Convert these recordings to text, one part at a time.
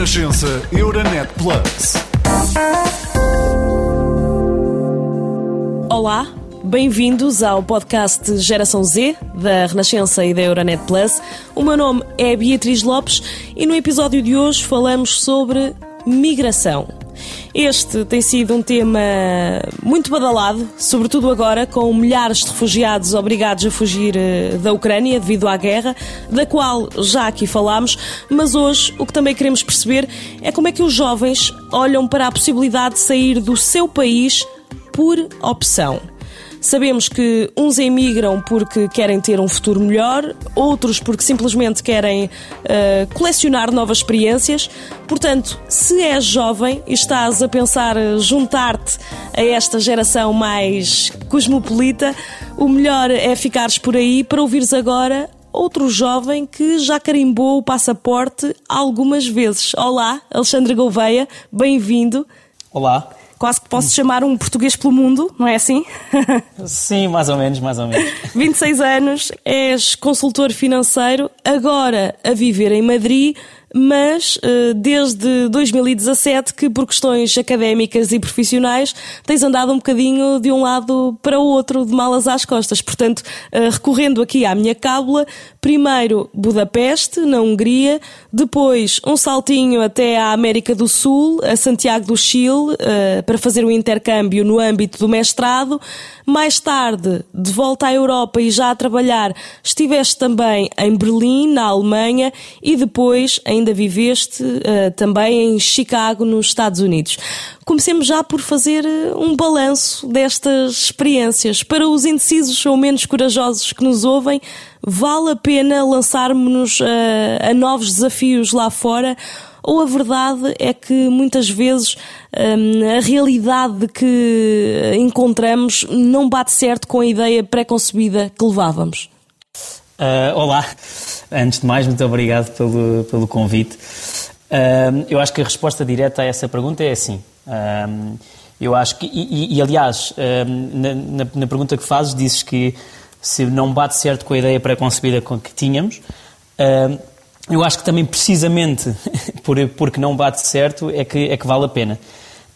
Renascença Euronet Plus. Olá, bem-vindos ao podcast Geração Z da Renascença e da Euronet Plus. O meu nome é Beatriz Lopes e no episódio de hoje falamos sobre migração. Este tem sido um tema muito badalado, sobretudo agora com milhares de refugiados obrigados a fugir eh, da Ucrânia devido à guerra, da qual já aqui falámos, mas hoje o que também queremos perceber é como é que os jovens olham para a possibilidade de sair do seu país por opção. Sabemos que uns emigram porque querem ter um futuro melhor, outros porque simplesmente querem uh, colecionar novas experiências. Portanto, se és jovem e estás a pensar juntar-te a esta geração mais cosmopolita, o melhor é ficares por aí para ouvires agora outro jovem que já carimbou o passaporte algumas vezes. Olá, Alexandre Gouveia, bem-vindo. Olá quase que posso chamar um português pelo mundo, não é assim? Sim, mais ou menos, mais ou menos. 26 anos, és consultor financeiro, agora a viver em Madrid mas eh, desde 2017 que por questões académicas e profissionais tens andado um bocadinho de um lado para o outro, de malas às costas. Portanto, eh, recorrendo aqui à minha cábula, primeiro Budapeste, na Hungria, depois um saltinho até à América do Sul, a Santiago do Chile, eh, para fazer o intercâmbio no âmbito do mestrado. Mais tarde, de volta à Europa e já a trabalhar, estiveste também em Berlim, na Alemanha, e depois ainda viveste uh, também em Chicago, nos Estados Unidos. Comecemos já por fazer eh, um balanço destas experiências. Para os indecisos ou menos corajosos que nos ouvem, vale a pena lançarmos uh, a novos desafios lá fora? ou a verdade é que muitas vezes a realidade que encontramos não bate certo com a ideia pré-concebida que levávamos? Uh, olá, antes de mais, muito obrigado pelo, pelo convite. Uh, eu acho que a resposta direta a essa pergunta é assim. Uh, eu acho que, e, e aliás, na, na, na, pergunta que fazes, dizes que se não bate certo com a ideia pré-concebida que tínhamos, eu acho que também precisamente por, porque não bate certo é que, é que vale a pena.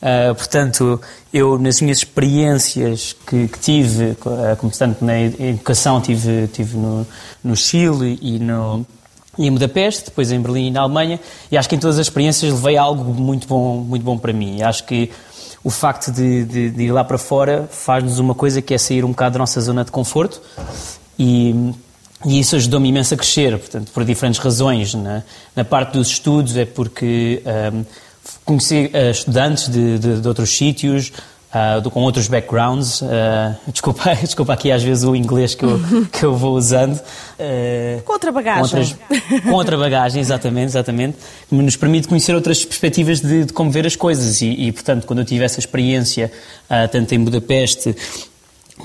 Uh, portanto, eu nas minhas experiências que, que tive, uh, começando na educação, tive, tive no, no Chile e, no, em Budapeste, depois em Berlim e na Alemanha, e acho que em todas as experiências levei algo muito bom, muito bom para mim. acho que o facto de, de, de ir lá para fora faz-nos uma coisa que é sair um bocado da nossa zona de conforto e e isso ajudou-me imenso a crescer, portanto, por diferentes razões. Na, na parte dos estudos é porque um, conheci uh, estudantes de, de, de, outros sítios, uh, com outros backgrounds. Uh, desculpa, desculpa aqui às vezes o inglês que eu, que eu vou usando. com outra bagagem. Com, outras, com, outra bagagem, exatamente, exatamente. Nos permite conhecer outras perspectivas de, de como ver as coisas. E, e, portanto, quando eu tive essa experiência, tanto em Budapeste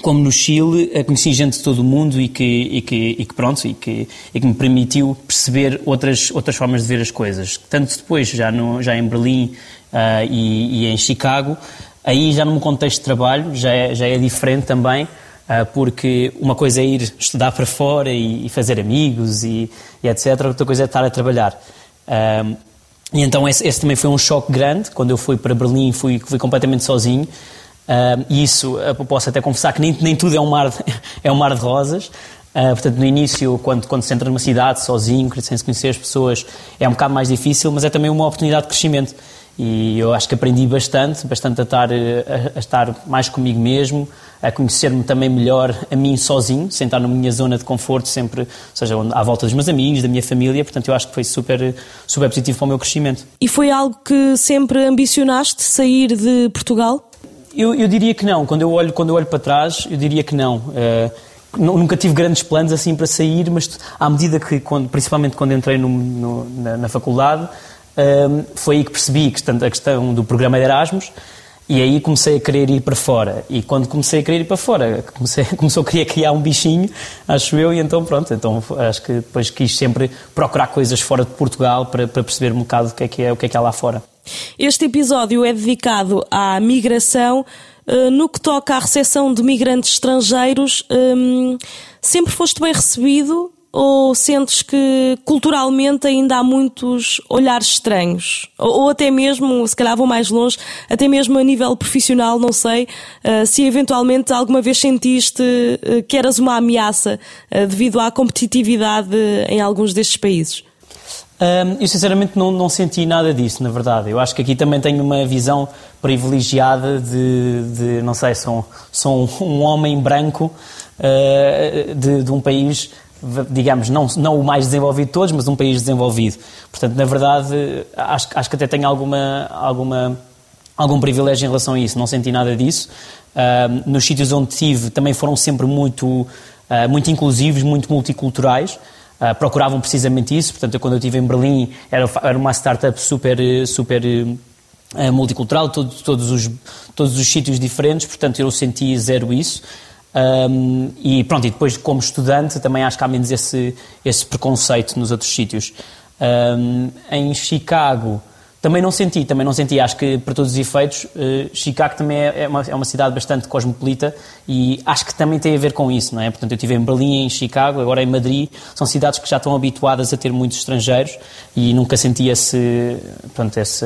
como no Chile, eh, conheci gente de todo o mundo e que, e que, e que pronto, e que, e que me permitiu perceber outras, outras formas de ver as coisas. Tanto depois, já, no, já em Berlim uh, e, em Chicago, aí já num contexto de trabalho, já é, já é diferente também, uh, porque uma coisa é ir estudar para fora e, fazer amigos e, etc., outra coisa é estar a trabalhar. Uh, e então esse, esse, também foi um choque grande, quando eu fui para Berlim fui, fui completamente sozinho, e isso, eu posso até confessar que nem, nem tudo é um mar de, é um mar de rosas. Uh, portanto, no início, quando, quando se entra numa cidade sozinho, sem se conhecer as pessoas, é um bocado mais difícil, mas é também uma oportunidade de crescimento. E eu acho que aprendi bastante, bastante a estar, a, a estar mais comigo mesmo, a conhecer-me também melhor a mim sozinho, sem estar na minha zona de conforto, sempre, ou seja, à volta dos meus amigos, da minha família. Portanto, eu acho que foi super, super positivo para o meu crescimento. E foi algo que sempre ambicionaste, sair de Portugal? Eu, eu, diria que não. Quando eu olho, quando eu olho para trás, eu diria que não. Uh, nunca tive grandes planos assim para sair, mas à medida que, quando, principalmente quando entrei no, no, na, na, faculdade, uh, foi aí que percebi que, a questão do programa de Erasmus e aí comecei a querer ir para fora. E quando comecei a querer ir para fora, comecei, começou a querer criar um bichinho, acho eu, e então pronto. Então acho que depois quis sempre procurar coisas fora de Portugal para, para perceber um bocado o que é que é, o que é, que é lá fora. Este episódio é dedicado à migração. Eh, no que toca à recepção de migrantes estrangeiros, hum, sempre foste bem recebido ou sentes que culturalmente ainda há muitos olhares estranhos? Ou, até mesmo, se calhar vou mais longe, até mesmo a nível profissional, não sei, uh, se eventualmente alguma vez sentiste uh, que eras uma ameaça devido à competitividade em alguns destes países? Um, eu sinceramente não, não, senti nada disso, na verdade. Eu acho que aqui também tenho uma visão privilegiada de, de não sei, sou, sou um homem branco uh, de, de, um país, digamos, não, não o mais desenvolvido de todos, mas um país desenvolvido. Portanto, na verdade, acho, acho que até tenho alguma, alguma, algum privilégio em relação a isso. Não senti nada disso. Uh, nos sítios onde estive também foram sempre muito, uh, muito inclusivos, muito multiculturais. Uh, procuravam precisamente isso. Portanto, quando eu estive em Berlim, era, era uma startup super, super uh, multicultural, todo, todos, os, todos os sítios diferentes, portanto, eu senti zero isso. Um, e pronto, e depois, como estudante, também acho que há menos esse, esse preconceito nos outros sítios. Um, em Chicago, também não senti, também não senti. Acho que, para todos os efeitos, uh, Chicago também é, é uma, é uma cidade bastante cosmopolita e acho que também tem a ver com isso, não é? Portanto, eu estive em Berlim, em Chicago, agora em Madrid. São cidades que já estão habituadas a ter muitos estrangeiros e nunca senti esse, portanto, esse,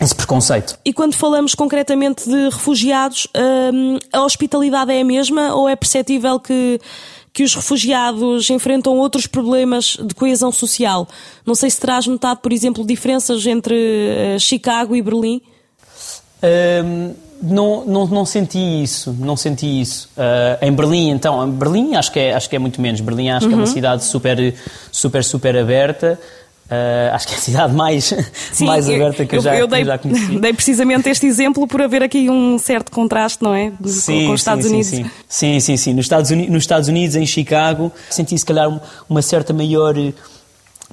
esse preconceito. E quando falamos concretamente de refugiados, hum, a hospitalidade é a mesma ou é perceptível que que os refugiados enfrentam outros problemas de coesão social. Não sei se terás notado, por exemplo, diferenças entre uh, Chicago e Berlim. Um, não, não, não senti isso, não senti isso. Uh, em Berlim, então, em Berlim acho que é, acho que é muito menos. Berlim acho uhum. que é uma uhum. cidade super, super, super aberta. Uh, acho que é a cidade mais, Sim, mais aberta que eu, eu já, eu dei, já conheci. Dei precisamente este exemplo por haver aqui um certo contraste, não é? Sim, com, os Estados sim, Unidos. Sim, sim, sim. sim. Nos, Estados Unidos, nos Estados Unidos, em Chicago, senti se calhar uma certa maior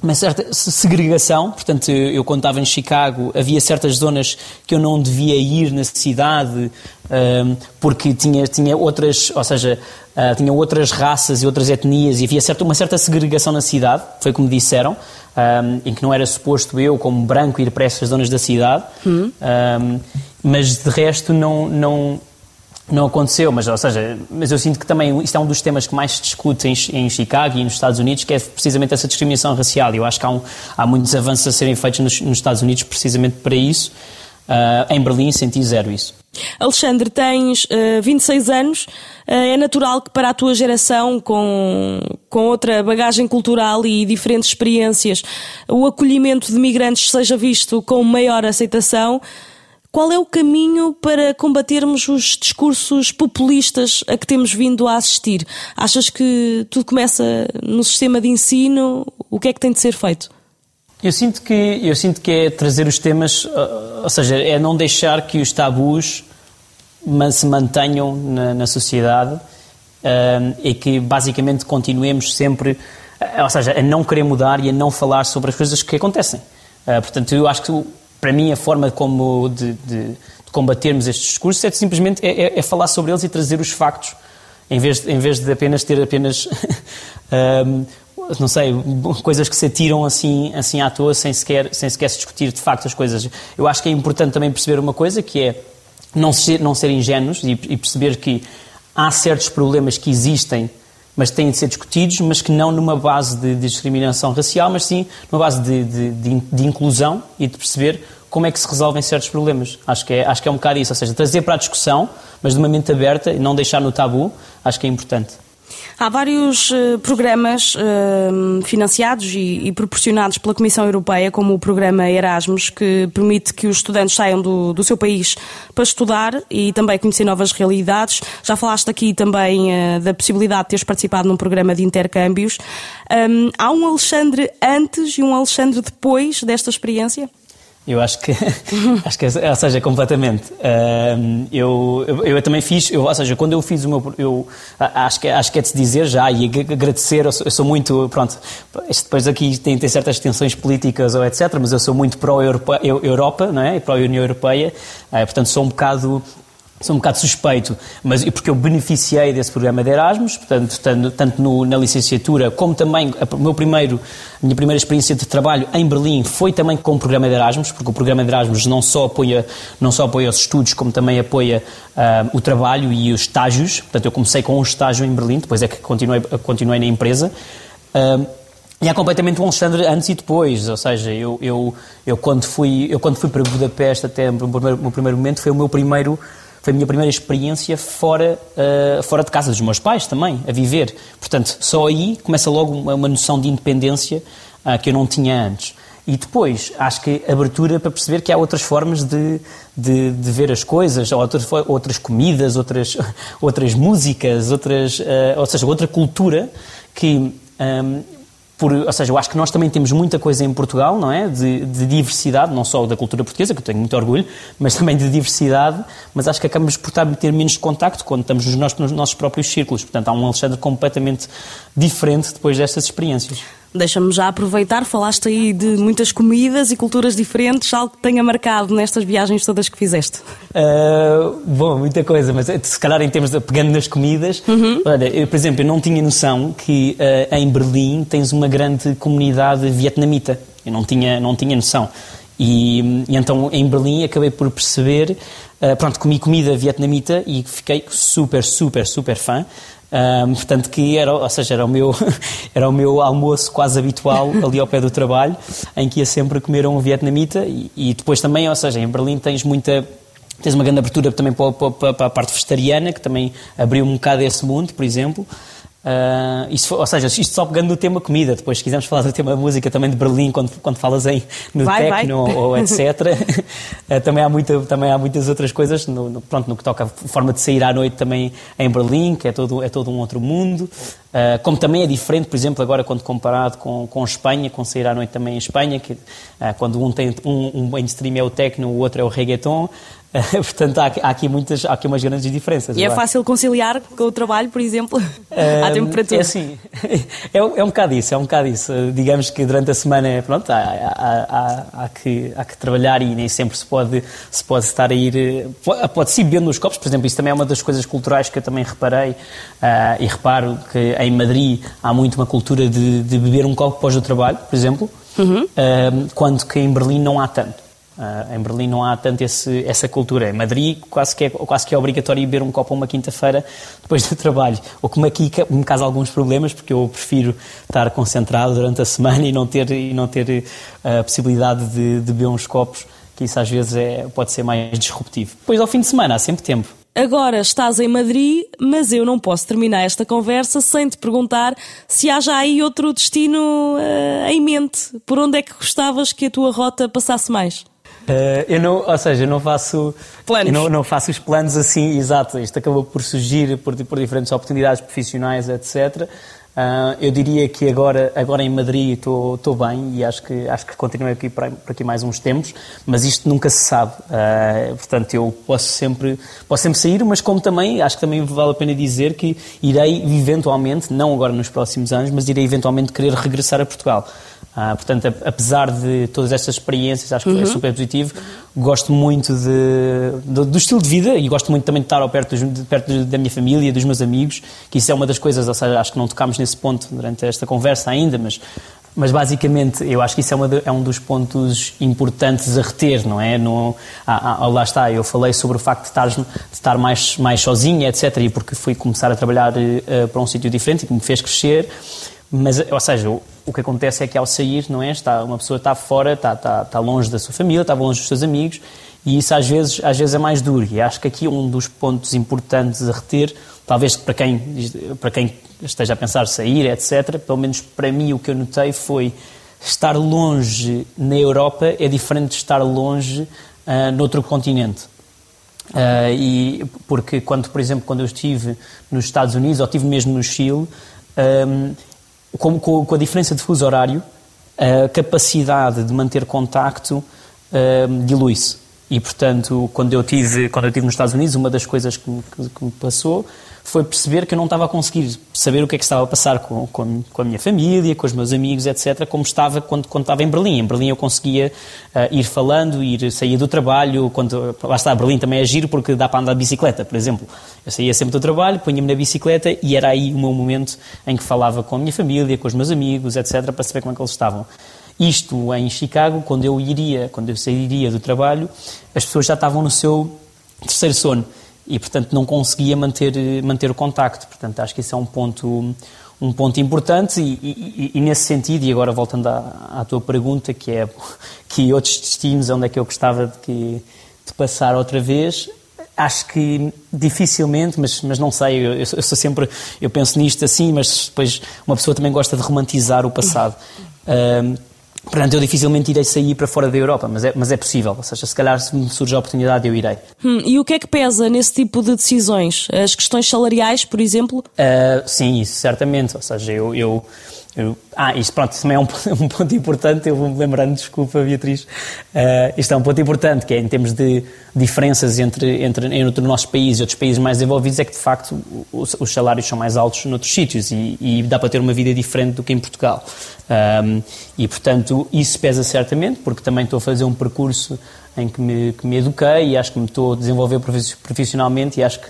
uma certa segregação, portanto, eu quando estava em Chicago havia certas zonas que eu não devia ir na cidade um, porque tinha, tinha outras, ou seja, uh, tinha outras raças e outras etnias e havia certa, uma certa segregação na cidade, foi como disseram, um, em que não era suposto eu, como branco, ir para essas zonas da cidade, uhum. um, mas de resto não, não, não aconteceu, mas, ou seja, mas eu sinto que também isto é um dos temas que mais se discute em, em Chicago e nos Estados Unidos, que é precisamente essa discriminação racial. Eu acho que há, um, há muitos avanços a serem feitos nos, nos Estados Unidos precisamente para isso. Uh, em Berlim senti zero isso. Alexandre, tens uh, 26 anos. Uh, é natural que para a tua geração, com, com outra bagagem cultural e diferentes experiências, o acolhimento de migrantes seja visto com maior aceitação. Qual é o caminho para combatermos os discursos populistas a que temos vindo a assistir? Achas que tudo começa no sistema de ensino? O que é que tem de ser feito? Eu sinto que, eu sinto que é trazer os temas, uh, ou seja, é não deixar que os tabus se mantenham na, na sociedade uh, e que basicamente continuemos sempre, uh, ou seja, a não querer mudar e a não falar sobre as coisas que acontecem. portanto, eu acho que para mim a forma como de, de, de combatermos estes discursos é simplesmente é, é, é, falar sobre eles e trazer os factos em vez, em vez de apenas ter apenas não sei, coisas que se atiram assim, assim à toa sem sequer, sem sequer se discutir de facto as coisas. Eu acho que é importante também perceber uma coisa que é não ser, não ser ingênuos e, e perceber que há certos problemas que existem mas têm de ser discutidos, mas que não numa base de, discriminação racial, mas sim numa base de, de, de, inclusão e de perceber como é que se resolvem certos problemas. Acho que, é, acho que é um bocado isso, ou seja, trazer para a discussão, mas de uma mente aberta e não deixar no tabu, acho que é importante. Há vários uh, programas uh, financiados e, proporcionados pela Comissão Europeia, como o programa Erasmus, que permite que os estudantes saiam do, do seu país para estudar e também conhecer novas realidades. Já falaste aqui também uh, da possibilidade de teres participado num programa de intercâmbios. Um, há um Alexandre antes e um Alexandre depois desta experiência? Eu acho que, acho que ou seja, completamente. Eu, eu, eu, também fiz, eu, ou seja, quando eu fiz o meu, eu acho que, acho que é de se dizer já e agradecer, eu sou, eu sou muito, pronto, depois aqui tem, tem certas tensões políticas ou etc, mas eu sou muito pró-Europa, Europa, não é? Pró-União Europeia, uh, portanto sou um bocado sou um bocado suspeito, mas porque eu beneficiei desse programa de Erasmus, portanto, tanto, tanto no, na licenciatura como também a, meu primeiro, a minha primeira experiência de trabalho em Berlim foi também com o programa de Erasmus, porque o programa de Erasmus não só apoia, não só apoia os estudos, como também apoia uh, o trabalho e os estágios. Portanto, eu comecei com um estágio em Berlim, depois é que continuei, continuei na empresa. Uh, e é completamente um Alexandre antes e depois, ou seja, eu, eu, eu, quando, fui, eu quando fui para Budapeste até o meu primeiro momento foi o meu primeiro foi a minha primeira experiência fora, uh, fora de casa dos meus pais também, a viver. Portanto, só aí começa logo uma, uma noção de independência uh, que eu não tinha antes. E depois, acho que abertura para perceber que há outras formas de, de, de ver as coisas, outras, outras comidas, outras, outras músicas, outras, uh, ou seja, outra cultura que um, por, ou seja, eu acho que nós também temos muita coisa em Portugal, não é? De, de, diversidade, não só da cultura portuguesa, que eu tenho muito orgulho, mas também de diversidade, mas acho que acabamos por ter menos contacto quando estamos nos nos nossos próprios círculos. Portanto, há um Alexandre completamente diferente depois destas experiências. Deixa-me já aproveitar, falaste aí de muitas comidas e culturas diferentes, algo que tenha marcado nestas viagens todas que fizeste? Uh, bom, muita coisa, mas se calhar em termos de pegando nas comidas, uhum. olha, eu, por exemplo, eu não tinha noção que uh, em Berlim tens uma grande comunidade vietnamita. Eu não tinha, não tinha noção. E, e então em Berlim acabei por perceber, uh, pronto, comi comida vietnamita e fiquei super, super, super fã. Um, portanto, que era, ou seja, era o, meu, era o meu almoço quase habitual ali ao pé do trabalho, em que ia sempre comer um vietnamita e, e depois também, ou seja, em Berlim tens muita tens uma grande abertura também para, para, para, a parte vegetariana, que também abriu um bocado esse mundo, por exemplo. Uh, isto, ou seja, isto só pegando no tema comida, depois se quisermos falar do tema música também de Berlim, quando, quando falas em, no vai, techno vai. ou etc, uh, também, há muita, também há muitas outras coisas, no, no, pronto, no que toca a forma de sair à noite também em Berlim, que é todo, é todo um outro mundo, uh, como também é diferente, por exemplo, agora quando comparado com, com Espanha, com sair à noite também em Espanha, que quando um tem um, um mainstream é o techno, o outro é o reggaeton, Portanto, há, há, aqui muitas, há aqui umas grandes diferenças. E é fácil conciliar com o trabalho, por exemplo? Um, há tempo para tudo? É assim, é, é um bocado isso, é um bocado isso. Digamos que durante a semana, pronto, há, há, há, que, há que trabalhar e nem sempre se pode, se pode estar a ir, pode-se ir bebendo nos copos, por exemplo, isso também é uma das coisas culturais que eu também reparei uh, e reparo que em Madrid há muito uma cultura de, de beber um copo após o trabalho, por exemplo, uhum. uh, quando que em Berlim não há tanto. Uh, em Berlim não há tanto esse, essa cultura. Em Madrid quase que, é, quase que é obrigatório beber um copo uma quinta-feira depois do trabalho. O que me aqui me causa alguns problemas, porque eu prefiro estar concentrado durante a semana e não ter, e não ter ah, a possibilidade de, de beber uns copos, que isso às vezes é, pode ser mais disruptivo. Depois ao fim de semana há sempre tempo. Agora estás em Madrid, mas eu não posso terminar esta conversa sem te perguntar se há já aí outro destino uh, em mente. Por onde é que gostavas que a tua rota passasse mais? Uh, eu não, ou seja, eu não faço planos. Não, não, faço os planos assim, exato. Isto acabou por surgir por, por diferentes oportunidades profissionais, etc. Uh, eh, eu diria que agora, agora em Madrid estou, estou bem e acho que, acho que continuo aqui por, por aqui mais uns tempos, mas isto nunca se sabe. Uh, portanto, eu posso sempre, posso sempre sair, mas como também, acho que também vale a pena dizer que irei eventualmente, não agora nos próximos anos, mas irei eventualmente querer regressar a Portugal. Ah, portanto, apesar de todas estas experiências, acho que uhum. é super positivo. Gosto muito de, do, do, estilo de vida e gosto muito também de estar ao perto, de, perto da minha família, dos meus amigos, que isso é uma das coisas, ou seja, acho que não tocámos nesse ponto durante esta conversa ainda, mas mas basicamente eu acho que isso é, de, é, um dos pontos importantes a reter, não é? No, ah, ah, lá está, eu falei sobre o facto de estar, de estar mais, mais sozinha, etc. E porque fui começar a trabalhar uh, para um sítio diferente e que me fez crescer. Mas, ou seja, o, que acontece é que ao sair, não é? Está, uma pessoa está fora, está, está, está longe da sua família, está longe dos seus amigos, e isso às vezes, às vezes é mais duro. E acho que aqui um dos pontos importantes a reter, talvez para quem, para quem esteja a pensar sair, etc., pelo menos para mim o que eu notei foi estar longe na Europa é diferente de estar longe uh, noutro continente. Uh, e porque quando, por exemplo, quando eu estive nos Estados Unidos ou estive mesmo no Chile, um, com, com, com, a diferença de fuso horário, a capacidade de manter contacto uh, dilui-se. E, portanto, quando eu, tive, quando eu estive nos Estados Unidos, uma das coisas que me, que me passou foi perceber que eu não estava a conseguir saber o que é que estava a passar com, com, com a minha família, com os meus amigos, etc., como estava quando, quando estava em Berlim. Em Berlim eu conseguia uh, ir falando, ir sair do trabalho, quando, lá está, Berlim também é giro porque dá para andar de bicicleta, por exemplo. Eu saía sempre do trabalho, punha-me na bicicleta e era aí o meu momento em que falava com a minha família, com os meus amigos, etc., para saber como é que eles estavam. Isto em Chicago, quando eu iria, quando eu sairia do trabalho, as pessoas já estavam no seu terceiro sono e, portanto, não conseguia manter, manter o contacto. Portanto, acho que isso é um ponto, um ponto importante e, e, e nesse sentido, e agora voltando à, à, tua pergunta, que é que outros destinos onde é que eu gostava de, que, de passar outra vez, acho que dificilmente, mas, mas não sei, eu, eu, sou sempre, eu penso nisto assim, mas depois uma pessoa também gosta de romantizar o passado. Portanto, eu dificilmente irei sair para fora da Europa, mas é, mas é possível. Ou seja, se calhar se me surge a oportunidade, eu irei. Hum, e o que é que pesa nesse tipo de decisões? As questões salariais, por exemplo? Uh, sim, isso certamente. Ou seja, eu, eu ah, isto pronto, também é um, um ponto importante, eu vou-me lembrando, desculpa Beatriz, uh, isto é um ponto importante, que é em termos de diferenças entre, entre, entre o nosso país e outros países mais desenvolvidos, é que de facto os, os salários são mais altos noutros sítios e, e, dá para ter uma vida diferente do que em Portugal. Um, e portanto isso pesa certamente, porque também estou a fazer um percurso em que me, que me eduquei e acho que me estou a desenvolver profissionalmente e acho que,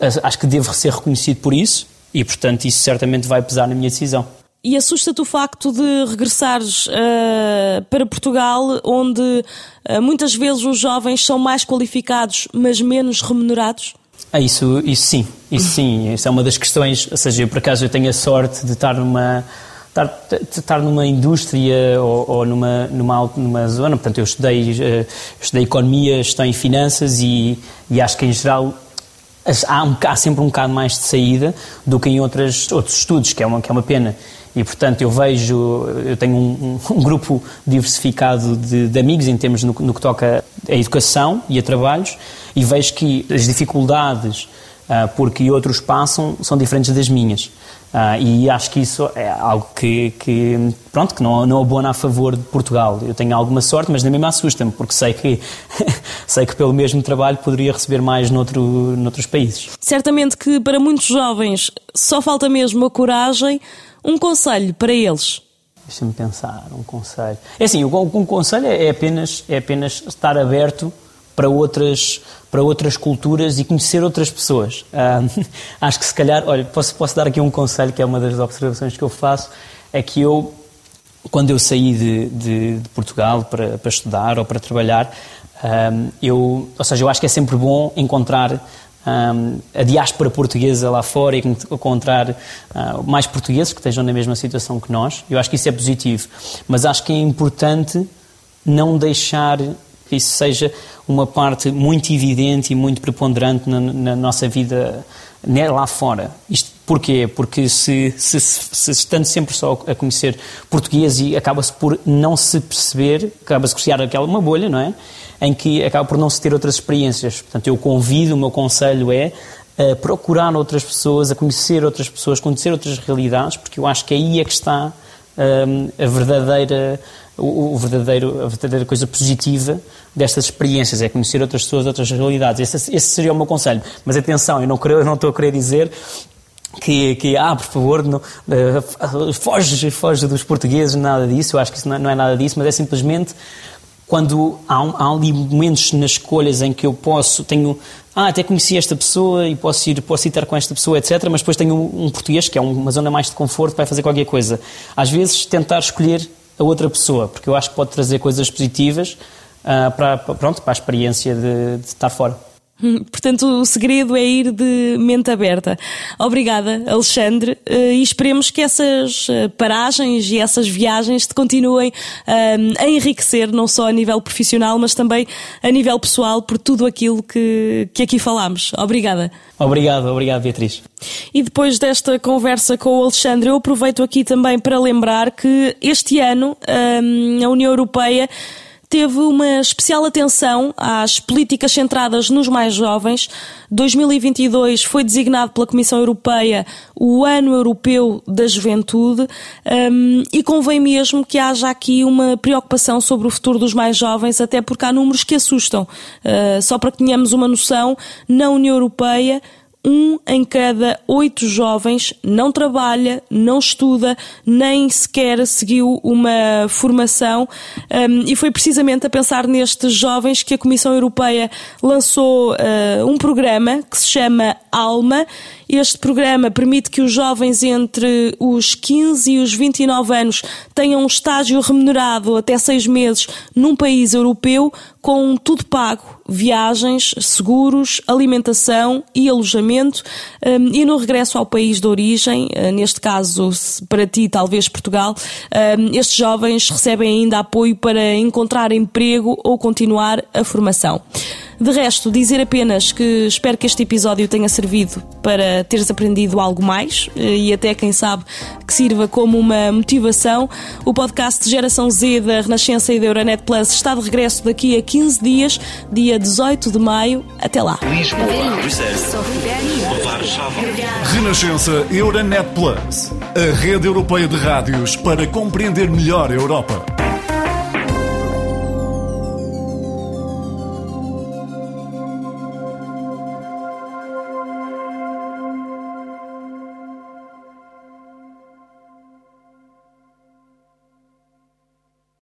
acho que devo ser reconhecido por isso e portanto isso certamente vai pesar na minha decisão. E assusta-te o facto de regressares uh, para Portugal, onde uh, muitas vezes os jovens são mais qualificados, mas menos remunerados? Ah, isso, isso sim, isso sim, isso é uma das questões, ou seja, eu por acaso eu tenho a sorte de estar numa, estar, estar numa indústria ou, ou, numa, numa, numa zona, portanto eu estudei, uh, estudei Economia, estou em Finanças e, e acho que em geral há, um, há sempre um bocado mais de saída do que em outras, outros estudos, que é uma, que é uma pena. E, portanto, eu vejo, eu tenho um, um grupo diversificado de, de, amigos em termos no, no, que toca a educação e a trabalhos, e vejo que as dificuldades uh, por que outros passam são diferentes das minhas. Uh, e acho que isso é algo que, que pronto, que não, não abona a favor de Portugal. Eu tenho alguma sorte, mas nem mesmo assusta-me, porque sei que, sei que pelo mesmo trabalho poderia receber mais noutro, noutros países. Certamente que para muitos jovens só falta mesmo a coragem um conselho para eles. Deixa-me pensar, um conselho. É assim, um conselho é apenas, é apenas estar aberto para outras, para outras culturas e conhecer outras pessoas. Uh, acho que se calhar, olha, posso, posso dar aqui um conselho que é uma das observações que eu faço, é que eu, quando eu saí de, de, de Portugal para, para, estudar ou para trabalhar, uh, eu, ou seja, eu acho que é sempre bom encontrar um, a diáspora portuguesa lá fora e encontrar uh, mais portugueses que estejam na mesma situação que nós. Eu acho que isso é positivo. Mas acho que é importante não deixar que isso seja uma parte muito evidente e muito preponderante na, na nossa vida né, lá fora. Isto porquê? Porque se, se, se, estando sempre só a conhecer português e acaba-se por não se perceber, acaba-se criar aquela uma bolha, não é? em que acaba por não se ter outras experiências. Portanto, eu convido, o meu conselho é a procurar outras pessoas, a conhecer outras pessoas, conhecer outras realidades, porque eu acho que aí é que está um, a verdadeira o, o, verdadeiro, a verdadeira coisa positiva destas experiências, é conhecer outras pessoas, outras realidades. Esse, esse seria o meu conselho. Mas atenção, eu não, eu não estou a querer dizer que, que, ah, por favor, não, uh, foge, foge dos portugueses, nada disso. Eu acho que isso não não é nada disso, mas é simplesmente quando há, há ali momentos nas escolhas em que eu posso, tenho, ah, até conheci esta pessoa e posso ir, posso ir com esta pessoa, etc. Mas depois tenho um, um português, que é uma zona mais de conforto, para fazer qualquer coisa. Às vezes, tentar escolher a outra pessoa, porque eu acho que pode trazer coisas positivas uh, para, pronto, para a experiência de, de estar fora. Portanto, o segredo é ir de mente aberta. Obrigada, Alexandre, eh, e esperemos que essas eh, paragens e essas viagens te continuem eh, a enriquecer, não só a nível profissional, mas também a nível pessoal, por tudo aquilo que, que aqui falámos. Obrigada. Obrigado, obrigado, Beatriz. E depois desta conversa com o Alexandre, eu aproveito aqui também para lembrar que este ano a União Europeia teve uma especial atenção às políticas centradas nos mais jovens. 2022 foi designado pela Comissão Europeia o Ano Europeu da Juventude um, e convém mesmo que haja aqui uma preocupação sobre o futuro dos mais jovens, até porque há números que assustam. Uh, só para que tenhamos uma noção, na União Europeia, um em cada oito jovens não trabalha, não estuda, nem sequer seguiu uma formação. Um, e foi precisamente a pensar nestes jovens que a Comissão Europeia lançou uh, um programa que se chama ALMA. Este programa permite que os jovens entre os 15 e os 29 anos tenham um estágio remunerado até seis meses num país europeu com tudo pago, viagens, seguros, alimentação e alojamento, um, e no regresso ao país de origem, uh, neste caso para ti talvez Portugal, um, estes jovens recebem ainda apoio para encontrar emprego ou continuar a formação. De resto, dizer apenas que espero que este episódio tenha servido para teres aprendido algo mais eh, e até, quem sabe, que sirva como uma motivação. O podcast Geração Z da Renascença e da Euronet Plus está de regresso daqui a 15 dias, dia 18 de maio. Até lá. Lisboa, Renascença Euronet Plus, a rede europeia de rádios para compreender melhor a Europa.